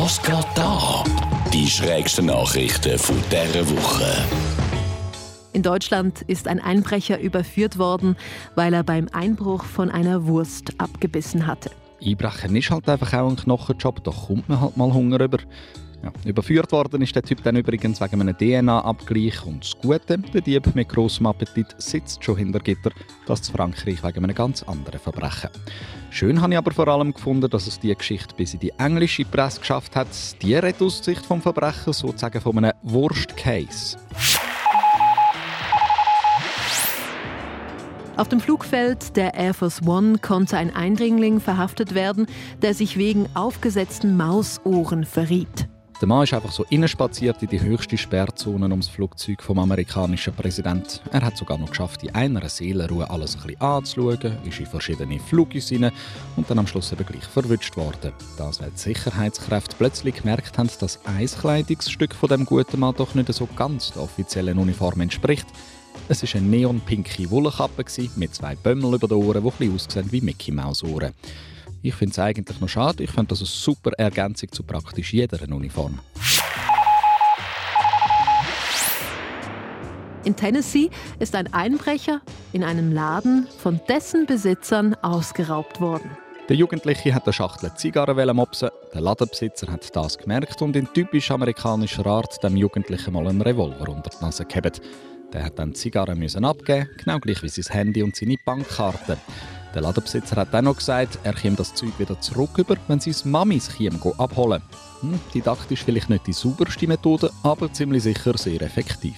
Was geht da? Die schrägsten Nachrichten von dieser Woche. In Deutschland ist ein Einbrecher überführt worden, weil er beim Einbruch von einer Wurst abgebissen hatte. Einbrechen ist halt einfach auch ein Knochenjob, da kommt man halt mal Hunger über. Ja, überführt worden ist der Typ dann übrigens wegen einem DNA-Abgleich. Und das Gute, der Dieb mit grossem Appetit sitzt schon hinter Gitter, das zu Frankreich wegen einem ganz anderen Verbrechen. Schön habe ich aber vor allem gefunden, dass es die Geschichte bis in die englische Presse geschafft hat. Die redet aus Sicht vom Verbrechen sozusagen von einem Worst-Case. Auf dem Flugfeld der Air Force One konnte ein Eindringling verhaftet werden, der sich wegen aufgesetzten Mausohren verriet. Der Mann ist einfach so spaziert in die höchste Sperrzone ums Flugzeug vom amerikanischen Präsidenten. Er hat sogar noch geschafft, in einer Seelenruhe alles ein bisschen anzuschauen, ist in verschiedene Flugis und dann am Schluss eben gleich verwünscht worden. Das, weil die Sicherheitskräfte plötzlich gemerkt haben, dass ein Kleidungsstück von dem guten Mann doch nicht so ganz der offiziellen Uniform entspricht. Es war eine neonpinke Wollkappe mit zwei Bömmel über den Ohren, die ein bisschen aussehen wie Mickey Maus Ohren. Ich finde es eigentlich noch schade. Ich finde das eine super Ergänzung zu praktisch jeder Uniform. In Tennessee ist ein Einbrecher in einem Laden von dessen Besitzern ausgeraubt worden. Der Jugendliche hat eine Schachtel Zigarren mopsen. Der Ladenbesitzer hat das gemerkt und in typisch amerikanischer Art dem Jugendlichen mal einen Revolver unter die Nase gehabt. Der hat dann die Zigarren abgeben, genau gleich wie sein Handy und seine Bankkarte. Der Ladenbesitzer hat dann noch gesagt, er käme das Zeug wieder zurück über, wenn seine Mamis käme abholen. Hm, didaktisch vielleicht nicht die sauberste Methode, aber ziemlich sicher sehr effektiv.